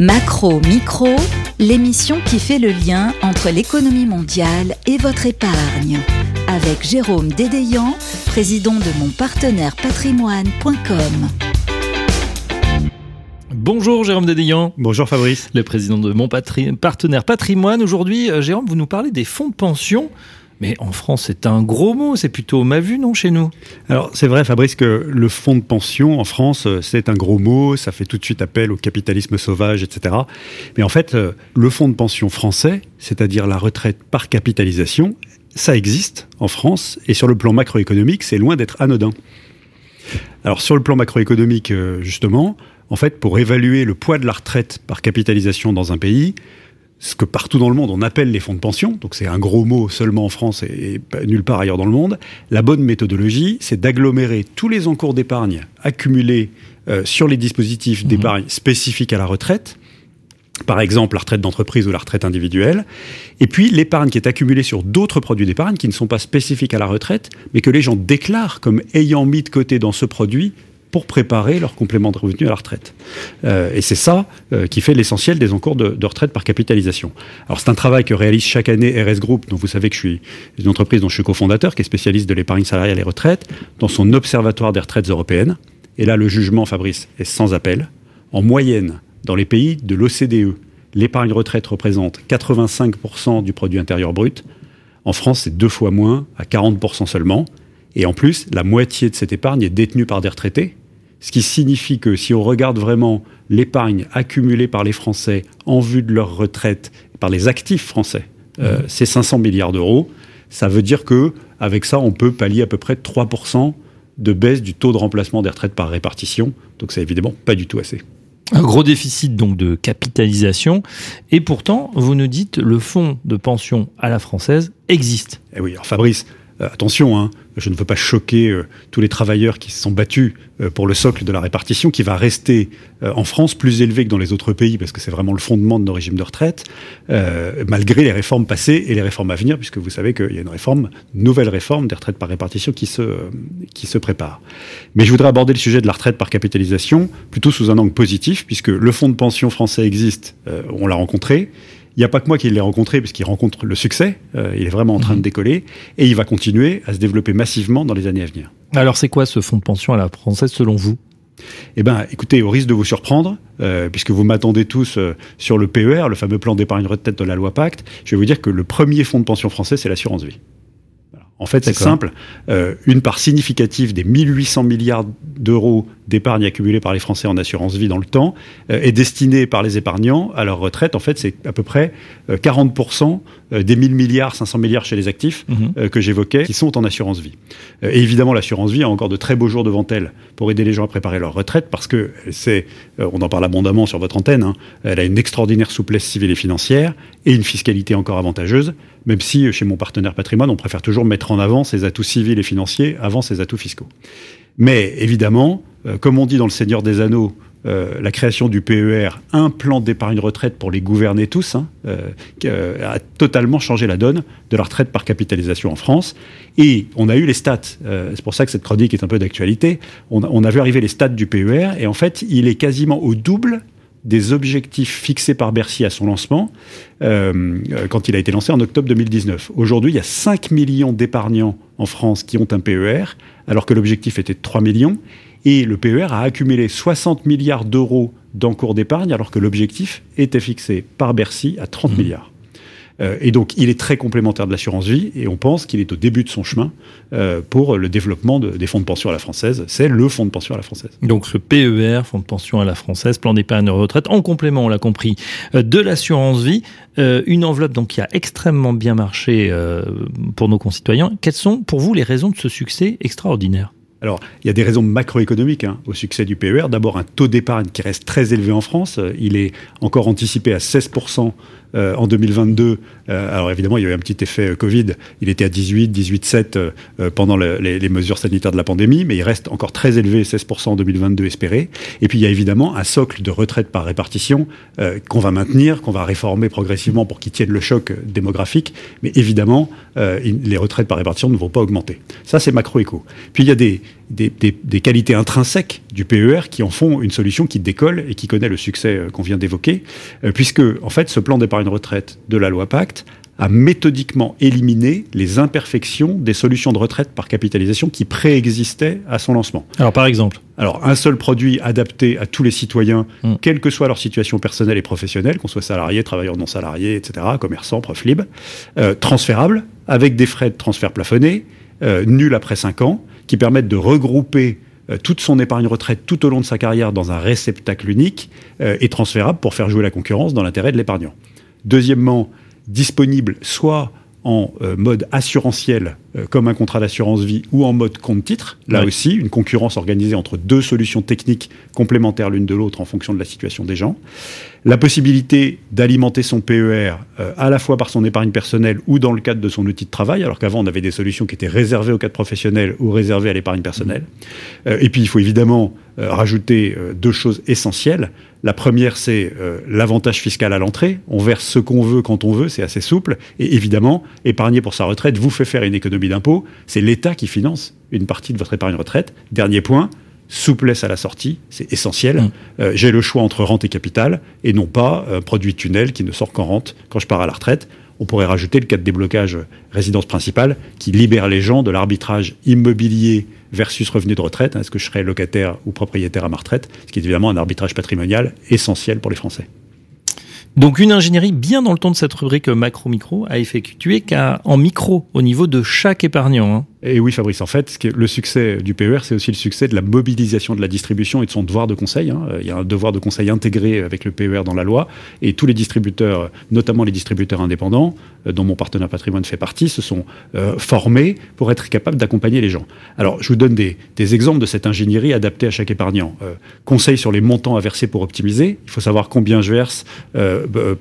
Macro Micro, l'émission qui fait le lien entre l'économie mondiale et votre épargne. Avec Jérôme Dédéian, président de monpartenairepatrimoine.com. Bonjour Jérôme Dédéian. Bonjour Fabrice. Le président de mon partenaire patrimoine. Aujourd'hui, euh, Jérôme, vous nous parlez des fonds de pension. Mais en France, c'est un gros mot, c'est plutôt ma vue, non, chez nous? Alors, c'est vrai, Fabrice, que le fonds de pension en France, euh, c'est un gros mot, ça fait tout de suite appel au capitalisme sauvage, etc. Mais en fait, euh, le fonds de pension français, c'est-à-dire la retraite par capitalisation, ça existe en France, et sur le plan macroéconomique, c'est loin d'être anodin. Alors, sur le plan macroéconomique, euh, justement, en fait, pour évaluer le poids de la retraite par capitalisation dans un pays, ce que partout dans le monde on appelle les fonds de pension, donc c'est un gros mot seulement en France et, nulle part ailleurs dans le monde, la bonne méthodologie, c'est d'agglomérer tous les encours d'épargne accumulés euh, sur les dispositifs mhm. d'épargne spécifiques à la retraite, par exemple la retraite d'entreprise ou la retraite individuelle, et puis l'épargne qui est accumulée sur d'autres produits d'épargne qui ne sont pas spécifiques à la retraite, mais que les gens déclarent comme ayant mis de côté dans ce produit pour préparer leur complément de revenu à la retraite. Euh, et c'est ça euh, qui fait l'essentiel des encours de, retraite par capitalisation. Alors c'est un travail que réalise chaque année RS Group, dont vous savez que je suis une entreprise dont je suis cofondateur, qui est spécialiste de l'épargne salariale et retraite, dans son observatoire des retraites européennes. Et là, le jugement, Fabrice, est sans appel. En moyenne, dans les pays de l'OCDE, l'épargne retraite représente 85% du produit intérieur brut. En France, c'est deux fois moins, à 40% seulement. Et en plus, la moitié de cette épargne est détenue par des retraités, ce qui signifie que si on regarde vraiment l'épargne accumulée par les Français en vue de leur retraite, par les actifs français, euh, mmh. c'est 500 milliards d'euros. Ça veut dire que avec ça, on peut pallier à peu près 3% de baisse du taux de remplacement des retraites par répartition. Donc c'est évidemment pas du tout assez. Un gros déficit donc de capitalisation. Et pourtant, vous nous dites le fonds de pension à la française existe. Eh oui, alors Fabrice, attention, hein, je ne veux pas choquer euh, tous les travailleurs qui se sont battus euh, pour le socle de la répartition, qui va rester en France plus élevé que dans les autres pays, parce que c'est vraiment le fondement de nos régimes de retraite, malgré les réformes passées et les réformes à venir, puisque vous savez qu'il y a une réforme, nouvelle réforme des retraites par répartition qui se, qui se prépare. Mais je voudrais aborder le sujet de la retraite par capitalisation plutôt sous un angle positif, puisque le fonds de pension français existe, on l'a rencontré, il n'y a pas que moi qui l'ai rencontré, puisqu'il rencontre le succès. Euh, il est vraiment en train de mhm. décoller. Et il va continuer à se développer massivement dans les années à venir. Alors, c'est quoi ce fonds de pension à la française selon vous? Eh bien, écoutez, au risque de vous surprendre, euh, puisque vous m'attendez tous euh, sur le PER, le fameux plan d'épargne retraite de la loi Pacte, je vais vous dire que le premier fonds de pension français, c'est l'assurance vie. En fait, c'est simple. Euh, une part significative des 1800 milliards d'euros d'épargne accumulée par les Français en assurance vie dans le temps euh, est destinée par les épargnants à leur retraite. En fait, c'est à peu près 40% euh, des 1000 milliards, 500 milliards chez les actifs mhm. que j'évoquais qui sont en assurance vie. et évidemment, l'assurance vie a encore de très beaux jours devant elle pour aider les gens à préparer leur retraite parce que c'est, on en parle abondamment sur votre antenne, hein, elle a une extraordinaire souplesse civile et financière et une fiscalité encore avantageuse même si euh, chez mon partenaire patrimoine, on préfère toujours mettre en avant ses atouts civils et financiers avant ses atouts fiscaux. Mais évidemment, euh, comme on dit dans Le Seigneur des Anneaux, euh, la création du PER, un plan d'épargne retraite pour les gouverner tous, hein, a totalement changé la donne de la retraite par capitalisation en France. Et on a eu les stats, c'est pour ça que cette chronique est un peu d'actualité, on, on, a vu arriver les stats du PER, et en fait, il est quasiment au double des objectifs fixés par Bercy à son lancement, euh, quand il a été lancé en octobre 2019. Aujourd'hui, il y a 5 millions d'épargnants en France qui ont un PER, alors que l'objectif était de 3 millions, et le PER a accumulé 60 milliards d'euros d'encours d'épargne, alors que l'objectif était fixé par Bercy à 30 mmh. milliards. Euh, et donc, il est très complémentaire de l'assurance vie et on pense qu'il est au début de son chemin euh, pour le développement des fonds de pension à la française. C'est le fonds de pension à la française. Donc, ce PER, fonds de pension à la française, plan d'épargne retraite, en complément, on l'a compris, euh, de l'assurance vie, une enveloppe donc qui a extrêmement bien marché pour nos concitoyens. Quelles sont pour vous les raisons de ce succès extraordinaire? Alors, il y a des raisons macroéconomiques hein, au succès du PER. D'abord, un taux d'épargne qui reste très élevé en France. Il est encore anticipé à 16% euh, en 2022. Euh, alors évidemment, il y a eu un petit effet euh, Covid. Il était à 18, 18,7 pendant les, mesures sanitaires de la pandémie, mais il reste encore très élevé, 16% en 2022 espéré. Et puis il y a évidemment un socle de retraite par répartition qu'on va maintenir, qu'on va réformer progressivement pour qu'il tienne le choc démographique. Mais évidemment, les retraites par répartition ne vont pas augmenter. Ça, c'est macroéco. Puis il y a des des, des, qualités intrinsèques du PER qui en font une solution qui décolle et qui connaît le succès euh, qu'on vient d'évoquer, euh, puisque en fait ce plan d'épargne retraite de la loi Pacte a méthodiquement éliminé les imperfections des solutions de retraite par capitalisation qui préexistaient à son lancement. Alors par exemple Alors un seul produit adapté à tous les citoyens, hmm. quelle que soit leur situation personnelle et professionnelle, qu'on soit salarié, travailleur non salarié, etc., commerçant, prof libre, euh, transférable, avec des frais de transfert plafonnés, euh, nuls après 5 ans, qui permettent de regrouper euh, toute son épargne retraite tout au long de sa carrière dans un réceptacle unique euh, et transférable pour faire jouer la concurrence dans l'intérêt de l'épargnant. Deuxièmement, disponible soit en euh, mode assurantiel euh, comme un contrat d'assurance vie ou en mode compte titre. Là aussi, une concurrence organisée entre deux solutions techniques complémentaires l'une de l'autre en fonction de la situation des gens. La possibilité d'alimenter son PER euh, à la fois par son épargne personnelle ou dans le cadre de son outil de travail, alors qu'avant on avait des solutions qui étaient réservées au cadre professionnel ou réservées à l'épargne personnelle. et puis il faut évidemment rajouter deux choses essentielles. La première, c'est l'avantage fiscal à l'entrée. On verse ce qu'on veut quand on veut, c'est assez souple. Et évidemment, épargner pour sa retraite vous fait faire une économie d'impôt. C'est l'État qui finance une partie de votre épargne retraite. Dernier point, souplesse à la sortie, c'est essentiel. Mmh. Euh, j'ai le choix entre rente et capital et non pas un produit tunnel qui ne sort qu'en rente quand je pars à la retraite. On pourrait rajouter le cas de déblocage résidence principale qui libère les gens de l'arbitrage immobilier versus revenu de retraite. Est-ce que je serais locataire ou propriétaire à ma retraite? Ce qui est évidemment un arbitrage patrimonial essentiel pour les Français. Donc une ingénierie bien dans le ton de cette rubrique macro-micro a effectué qu'en micro au niveau de chaque épargnant. Hein. Et oui, Fabrice, en fait, le succès du PER, c'est aussi le succès de la mobilisation de la distribution et de son devoir de conseil. Hein. Il y a un devoir de conseil intégré avec le PER dans la loi, et tous les distributeurs, notamment les distributeurs indépendants, euh, dont mon partenaire patrimoine fait partie, se sont euh, formés pour être capables d'accompagner les gens. Alors, je vous donne des, exemples de cette ingénierie adaptée à chaque épargnant. Euh, conseil sur les montants à verser pour optimiser. Il faut savoir combien je verse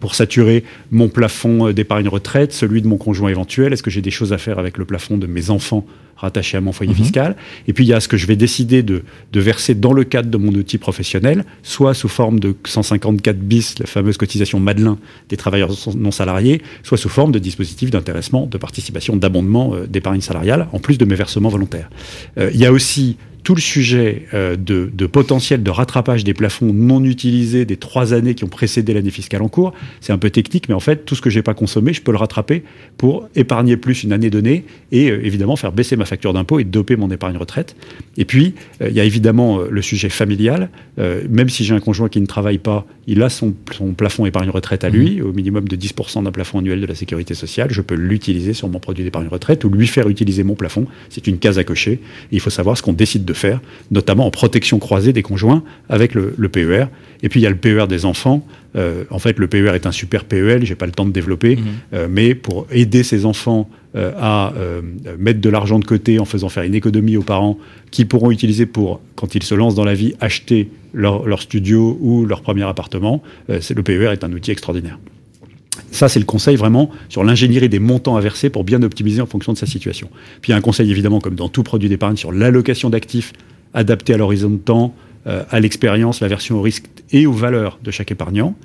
pour saturer mon plafond d'épargne retraite, celui de mon conjoint éventuel. Est-ce que j'ai des choses à faire avec le plafond de mes enfants rattaché à mon foyer mhm. fiscal. Et puis il y a ce que je vais décider de, verser dans le cadre de mon outil professionnel, soit sous forme de 154 bis, la fameuse cotisation Madelin des travailleurs non salariés, soit sous forme de dispositifs d'intéressement, de participation, d'abondement euh, d'épargne salariale, en plus de mes versements volontaires. Euh, il y a aussi tout le sujet euh, de, potentiel de rattrapage des plafonds non utilisés des trois années qui ont précédé l'année fiscale en cours, c'est un peu technique, mais en fait, tout ce que j'ai pas consommé, je peux le rattraper pour épargner plus une année donnée et euh, évidemment faire baisser ma facture d'impôt et doper mon épargne retraite. Et puis, euh, il y a évidemment le sujet familial. même si j'ai un conjoint qui ne travaille pas, il a son, plafond épargne retraite à lui, mmh. au minimum de 10% d'un plafond annuel de la sécurité sociale. Je peux l'utiliser sur mon produit d'épargne retraite ou lui faire utiliser mon plafond. C'est une case à cocher. Et il faut savoir ce qu'on décide de faire, notamment en protection croisée des conjoints avec le, PER. Et puis il y a le PER des enfants. Euh, en fait, le PER est un super PEL, j'ai pas le temps de développer, mhm. euh, mais pour aider ces enfants euh, à mettre de l'argent de côté en faisant faire une économie aux parents qui pourront utiliser pour, quand ils se lancent dans la vie, acheter leur, leur studio ou leur premier appartement, le PER est un outil extraordinaire. Ça, c'est le conseil vraiment sur l'ingénierie des montants à verser pour bien optimiser en fonction de sa situation. Puis il y a un conseil évidemment, comme dans tout produit d'épargne, sur l'allocation d'actifs adapté à l'horizon de temps, euh, à l'expérience, la version au risque et aux valeurs de chaque épargnant.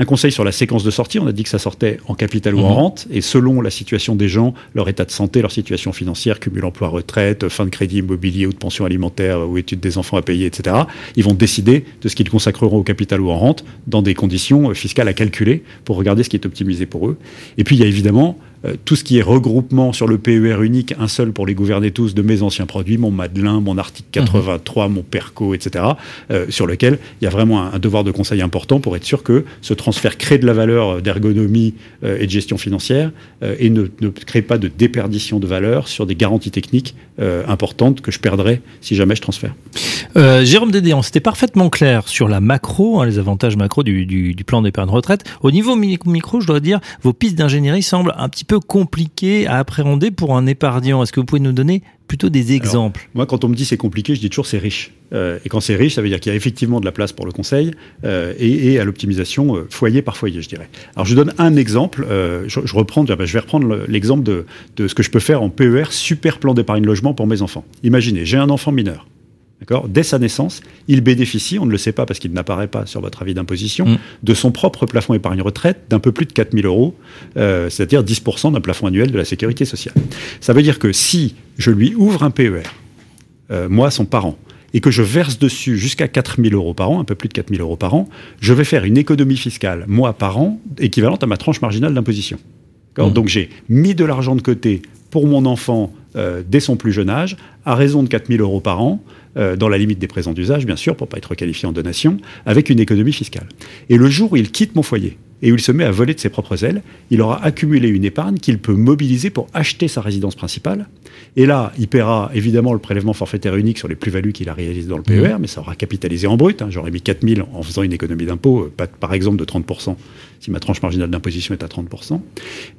Un conseil sur la séquence de sortie, on a dit que ça sortait en capital ou en mhm. rente, et selon la situation des gens, leur état de santé, leur situation financière, cumul emploi-retraite, fin de crédit immobilier ou de pension alimentaire ou études des enfants à payer, etc., ils vont décider de ce qu'ils consacreront au capital ou en rente dans des conditions fiscales à calculer pour regarder ce qui est optimisé pour eux. Et puis il y a évidemment euh, tout ce qui est regroupement sur le PER unique, un seul pour les gouverner tous, de mes anciens produits, mon Madelin, mon article 83, mhm. mon Perco, etc., euh, sur lequel il y a vraiment un, devoir de conseil important pour être sûr que ce transfert crée de la valeur d'ergonomie euh, et de gestion financière et ne, ne, crée pas de déperdition de valeur sur des garanties techniques importantes que je perdrais si jamais je transfère. Jérôme Dédéan, c'était parfaitement clair sur la macro, hein, les avantages macro du, du, du plan d'épargne retraite. Au niveau micro, je dois dire, vos pistes d'ingénierie semblent un petit peu compliqué à appréhender pour un épargnant. Est-ce que vous pouvez nous donner plutôt des exemples? Moi, quand on me dit c'est compliqué, je dis toujours c'est riche. Euh, et quand c'est riche, ça veut dire qu'il y a effectivement de la place pour le conseil euh, et, à l'optimisation euh, foyer par foyer, je dirais. Alors, je donne un exemple. Je, reprends, je vais reprendre l'exemple de, de ce que je peux faire en PER, super plan d'épargne logement pour mes enfants. Imaginez, j'ai un enfant mineur. Dès sa naissance, il bénéficie, on ne le sait pas parce qu'il n'apparaît pas sur votre avis d'imposition, mm. de son propre plafond épargne retraite d'un peu plus de 4 000 euros, euh, c'est-à-dire 10% d'un plafond annuel de la sécurité sociale. Ça veut dire que si je lui ouvre un PER, moi, son parent, et que je verse dessus jusqu'à 4 000 euros par an, un peu plus de 4 000 euros par an, je vais faire une économie fiscale, moi, par an, équivalente à ma tranche marginale d'imposition. Mmh. Donc j'ai mis de l'argent de côté pour mon enfant euh, dès son plus jeune âge, à raison de 4 000 euros par an, euh, dans la limite des présents d'usage, bien sûr, pour ne pas être qualifié en donation, avec une économie fiscale. Et le jour où il quitte mon foyer, et où il se met à voler de ses propres ailes, il aura accumulé une épargne qu'il peut mobiliser pour acheter sa résidence principale. Et là, il paiera évidemment le prélèvement forfaitaire unique sur les plus-values qu'il a réalisées dans le PER, mmh. mais ça aura capitalisé en brut. Hein. J'aurais mis 4 000 en faisant une économie d'impôt, euh, par exemple de 30% si ma tranche marginale d'imposition est à 30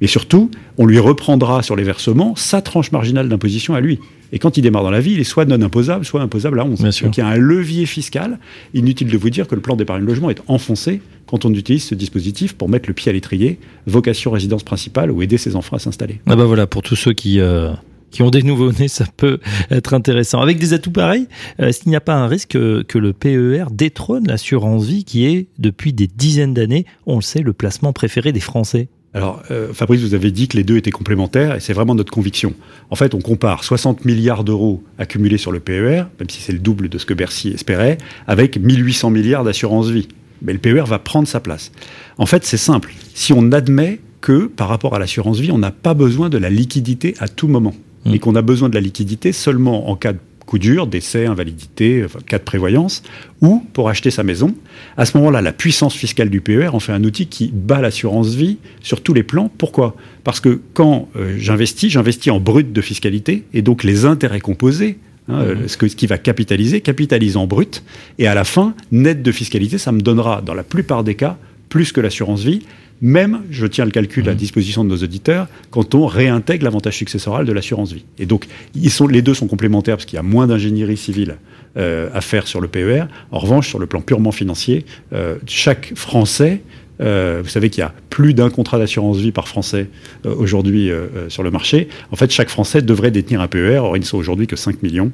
Et surtout, on lui reprendra sur les versements sa tranche marginale d'imposition à lui. Et quand il démarre dans la vie, il est soit non imposable, soit imposable à 11. Donc il y a un levier fiscal. Inutile de vous dire que le plan d'épargne logement est enfoncé quand on utilise ce dispositif pour mettre le pied à l'étrier, vocation résidence principale ou aider ses enfants à s'installer. Ah bah voilà, pour tous ceux qui... Euh, qui ont des nouveaux-nés, ça peut être intéressant. Avec des atouts pareils, euh, est-ce qu'il n'y a pas un risque que, le PER détrône l'assurance vie qui est, depuis des dizaines d'années, on le sait, le placement préféré des Français? Alors, euh, Fabrice, vous avez dit que les deux étaient complémentaires, et c'est vraiment notre conviction. En fait, on compare 60 milliards d'euros accumulés sur le PER, même si c'est le double de ce que Bercy espérait, avec 1800 milliards d'assurance vie. Mais le PER va prendre sa place. En fait, c'est simple. Si on admet que, par rapport à l'assurance vie, on n'a pas besoin de la liquidité à tout moment, et mmh. qu'on a besoin de la liquidité seulement en cas de coup dur, décès, invalidité, cas de prévoyance, ou pour acheter sa maison. À ce moment-là, la puissance fiscale du PER en fait un outil qui bat l'assurance vie sur tous les plans. Pourquoi? Parce que quand euh, j'investis, j'investis en brut de fiscalité, et donc les intérêts composés, hein, mmh. ce, qui va capitaliser, capitalise en brut, et à la fin, net de fiscalité, ça me donnera, dans la plupart des cas, plus que l'assurance vie, même, je tiens le calcul à mmh. disposition de nos auditeurs, quand on réintègre l'avantage successoral de l'assurance vie. Et donc, ils sont, les deux sont complémentaires parce qu'il y a moins d'ingénierie civile euh, à faire sur le PER. En revanche, sur le plan purement financier, euh, chaque Français euh, vous savez qu'il y a plus d'un contrat d'assurance vie par Français aujourd'hui sur le marché. En fait, chaque Français devrait détenir un PER. Or, ils ne sont aujourd'hui que 5 millions.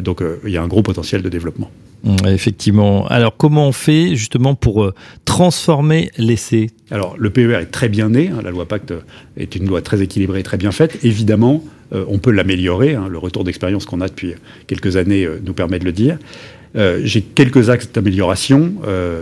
donc, il y a un gros potentiel de développement. Mmh, effectivement. Alors, comment on fait justement pour transformer l'essai? Alors, le PER est très bien né. Hein. la loi Pacte est une loi très équilibrée et très bien faite. Évidemment, euh, on peut l'améliorer. Hein. le retour d'expérience qu'on a depuis quelques années euh, nous permet de le dire. Euh, j'ai quelques axes d'amélioration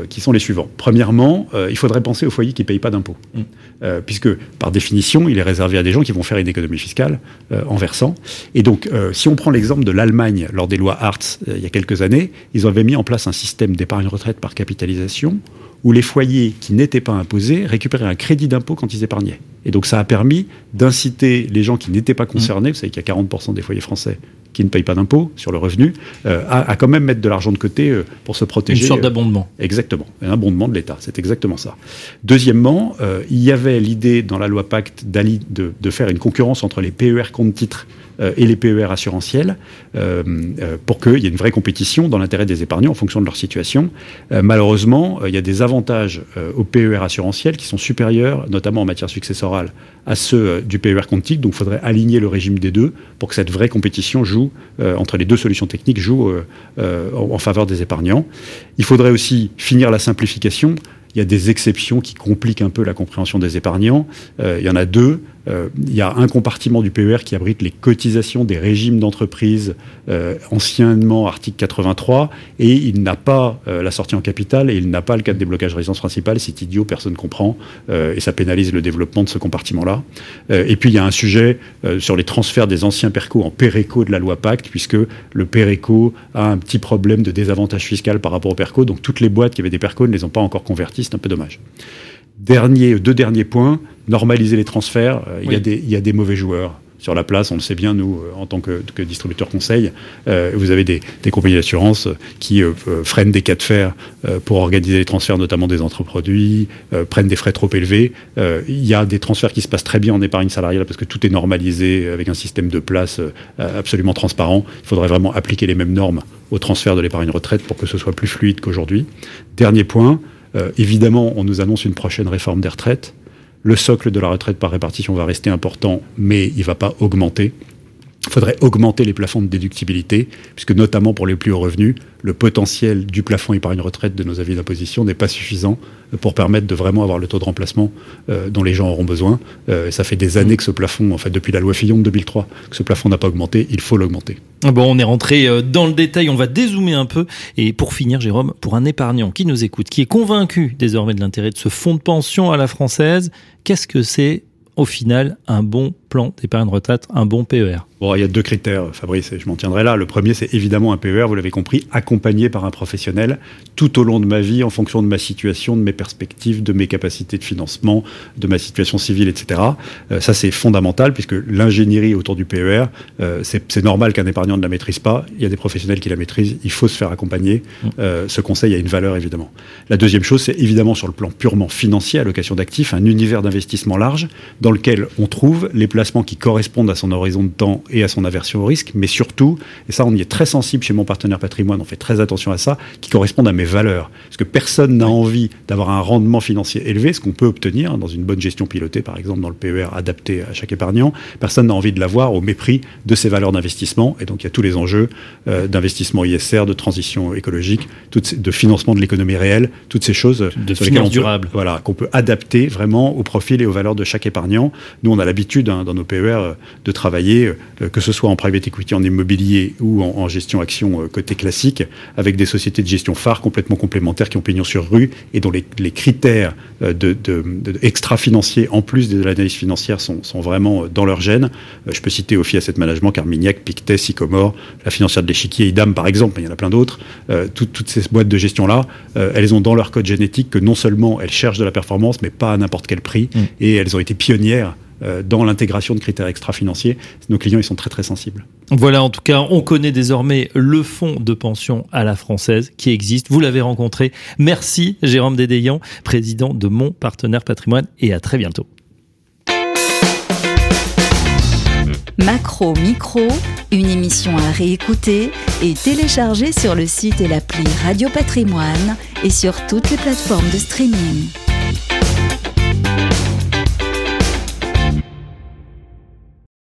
qui sont les suivants. Premièrement, il faudrait penser aux foyers qui ne payent pas d'impôts. Mmh. puisque, par définition, il est réservé à des gens qui vont faire une économie fiscale en versant. Et donc, si on prend l'exemple de l'Allemagne, lors des lois Hartz, il y a quelques années, ils avaient mis en place un système d'épargne retraite par capitalisation où les foyers qui n'étaient pas imposés récupéraient un crédit d'impôt quand ils épargnaient. Et donc ça a permis d'inciter les gens qui n'étaient pas concernés, vous savez qu'il y a 40% des foyers français qui ne payent pas d'impôt sur le revenu, euh, à, quand même mettre de l'argent de côté euh, pour se protéger. Une sorte d'abondement. exactement, un abondement de l'État, c'est exactement ça. Deuxièmement, euh, il y avait l'idée dans la loi Pacte d'Ali de, de, faire une concurrence entre les PER compte titres euh, et les PER assurantiels euh, euh, pour qu'il y ait une vraie compétition dans l'intérêt des épargnants en fonction de leur situation. malheureusement, il y a des avantages aux PER assurantiels qui sont supérieurs, notamment en matière successorale, à ceux du PER quantique. Donc il faudrait aligner le régime des deux pour que cette vraie compétition joue, entre les deux solutions techniques, joue en faveur des épargnants. Il faudrait aussi finir la simplification. Il y a des exceptions qui compliquent un peu la compréhension des épargnants. il y en a deux. Euh, il y a un compartiment du PER qui abrite les cotisations des régimes d'entreprise euh, anciennement article 83 et il n'a pas euh, la sortie en capital et il n'a pas le cas de déblocage résidence principale. C'est idiot, personne ne comprend et ça pénalise le développement de ce compartiment-là. et puis il y a un sujet sur les transferts des anciens PERCO en PERECO de la loi Pacte puisque le PERECO a un petit problème de désavantage fiscal par rapport au PERCO. Donc toutes les boîtes qui avaient des PERCO ne les ont pas encore convertis. C'est un peu dommage. Dernier, deux derniers points, normaliser les transferts. Euh, il, y a des, il y a des mauvais joueurs sur la place, on le sait bien, nous, euh, en tant que, que distributeur conseil, euh, vous avez des, des compagnies d'assurance qui freinent des cas de fer pour organiser les transferts, notamment des entreproduits, prennent des frais trop élevés. Il y a des transferts qui se passent très bien en épargne salariale parce que tout est normalisé avec un système de place absolument transparent. Il faudrait vraiment appliquer les mêmes normes au transfert de l'épargne retraite pour que ce soit plus fluide qu'aujourd'hui. Dernier point, euh, évidemment, on nous annonce une prochaine réforme des retraites. Le socle de la retraite par répartition va rester important, mais il ne va pas augmenter. Il faudrait augmenter les plafonds de déductibilité, puisque notamment pour les plus hauts revenus, le potentiel du plafond épargne retraite de nos avis d'imposition n'est pas suffisant pour permettre de vraiment avoir le taux de remplacement euh, dont les gens auront besoin. Euh, ça fait des années que ce plafond, en fait depuis la loi Fillon de 2003, que ce plafond n'a pas augmenté, il faut l'augmenter. Bon, on est rentré euh, dans le détail, on va dézoomer un peu. Et pour finir, Jérôme, pour un épargnant qui nous écoute, qui est convaincu désormais de l'intérêt de ce fonds de pension à la française, qu'est-ce que c'est au final un bon plan d'épargne retraite, un bon PER Bon, il y a deux critères, Fabrice, et je m'en tiendrai là. Le premier, c'est évidemment un PER, vous l'avez compris, accompagné par un professionnel tout au long de ma vie, en fonction de ma situation, de mes perspectives, de mes capacités de financement, de ma situation civile, etc. Euh, ça, c'est fondamental, puisque l'ingénierie autour du PER, euh, c'est normal qu'un épargnant ne la maîtrise pas. Il y a des professionnels qui la maîtrisent. Il faut se faire accompagner. Mmh. Euh, ce conseil a une valeur, évidemment. La deuxième chose, c'est évidemment sur le plan purement financier, allocation d'actifs, un univers d'investissement large dans lequel on trouve les placements qui correspondent à son horizon de temps et à son aversion au risque, mais surtout, et ça on y est très sensible chez mon partenaire patrimoine, on fait très attention à ça, qui correspondent à mes valeurs. Parce que personne n'a envie d'avoir un rendement financier élevé, ce qu'on peut obtenir dans une bonne gestion pilotée, par exemple dans le PER adapté à chaque épargnant, personne n'a envie de l'avoir au mépris de ses valeurs d'investissement, et donc il y a tous les enjeux euh, d'investissement ISR, de transition écologique, de financement de l'économie réelle, toutes ces choses de finance durable. Voilà, qu'on peut adapter vraiment au profil et aux valeurs de chaque épargnant. Nous, on a l'habitude hein, dans nos PER euh, de travailler euh, que ce soit en private equity, en immobilier ou en, gestion action euh, côté classique, avec des sociétés de gestion phares complètement complémentaires qui ont pignon sur rue et dont les, critères de, extra-financiers, en plus de l'analyse financière, sont, vraiment dans leur gène. Je peux citer Ophi Asset Management, Carmignac, Pictet, Sycomore, la financière de l'échiquier, IDAM par exemple, mais il y en a plein d'autres. toutes ces boîtes de gestion-là, elles ont dans leur code génétique que non seulement elles cherchent de la performance, mais pas à n'importe quel prix, mmh. et elles ont été pionnières dans l'intégration de critères extra-financiers. Nos clients, ils sont très très sensibles. Voilà, en tout cas, on connaît désormais le fonds de pension à la française qui existe. Vous l'avez rencontré. Merci Jérôme Dédéian, président de Mon Partenaire Patrimoine, et à très bientôt. Macro Micro, une émission à réécouter et télécharger sur le site et l'appli Radio Patrimoine et sur toutes les plateformes de streaming.